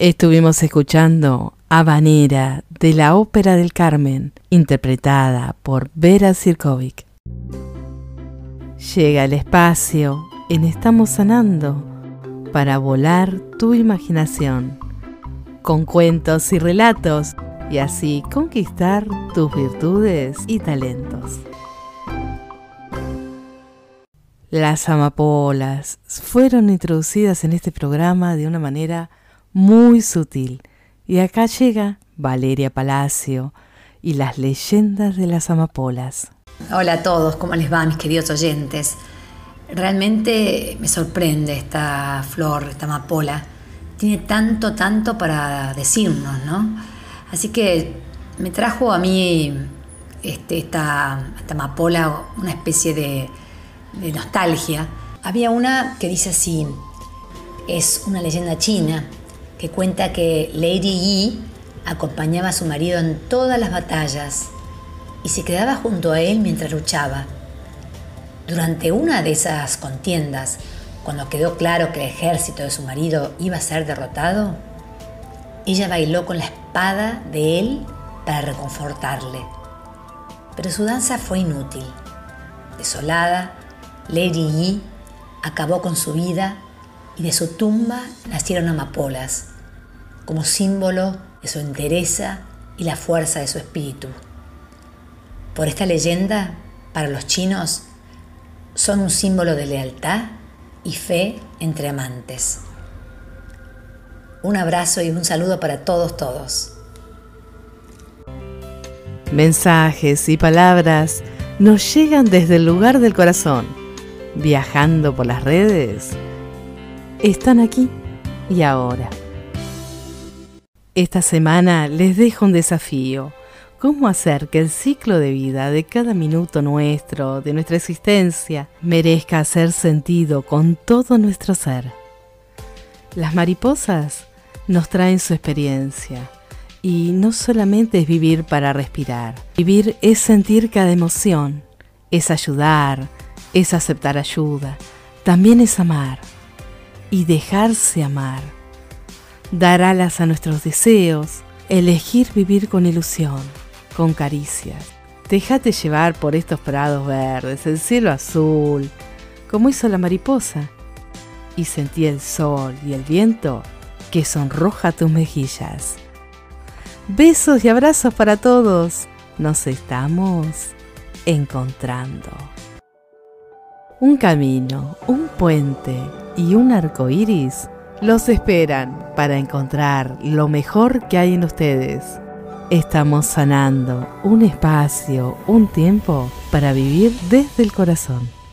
[SPEAKER 1] Estuvimos escuchando Habanera de la Ópera del Carmen, interpretada por Vera Sirkovic. Llega el espacio en Estamos Sanando para volar tu imaginación, con cuentos y relatos, y así conquistar tus virtudes y talentos. Las amapolas fueron introducidas en este programa de una manera muy sutil. Y acá llega Valeria Palacio y las leyendas de las amapolas.
[SPEAKER 7] Hola a todos, ¿cómo les va mis queridos oyentes? Realmente me sorprende esta flor, esta amapola. Tiene tanto, tanto para decirnos, ¿no? Así que me trajo a mí este, esta, amapola una especie de nostalgia, había una que dice así, es una leyenda china cuenta que Lady Yi acompañaba a su marido en todas las batallas y se quedaba junto a él mientras luchaba. Durante una de esas contiendas, cuando quedó claro que el ejército de su marido iba a ser derrotado, ella bailó con la espada de él para reconfortarle. Pero su danza fue inútil. Desolada, Lady Yi acabó con su vida y de su tumba nacieron amapolas, como símbolo de su entereza y la fuerza de su espíritu. Por esta leyenda, para los chinos, son un símbolo de lealtad y fe entre amantes. Un abrazo y un saludo para todos, todos.
[SPEAKER 1] Mensajes y palabras nos llegan desde el lugar del corazón viajando por las redes, están aquí y ahora. Esta semana les dejo un desafío. ¿Cómo hacer que el ciclo de vida de cada minuto nuestro, de nuestra existencia, merezca hacer sentido con todo nuestro ser? Las mariposas nos traen su experiencia y no solamente es vivir para respirar. Vivir es sentir cada emoción, es ayudar, es aceptar ayuda, también es amar y dejarse amar, dar alas a nuestros deseos, elegir vivir con ilusión, con caricias. Déjate llevar por estos prados verdes, el cielo azul, como hizo la mariposa, y sentí el sol y el viento que sonroja tus mejillas. Besos y abrazos para todos. Nos estamos encontrando. Un camino, un puente y un arco iris los esperan para encontrar lo mejor que hay en ustedes. Estamos sanando un espacio, un tiempo para vivir desde el corazón.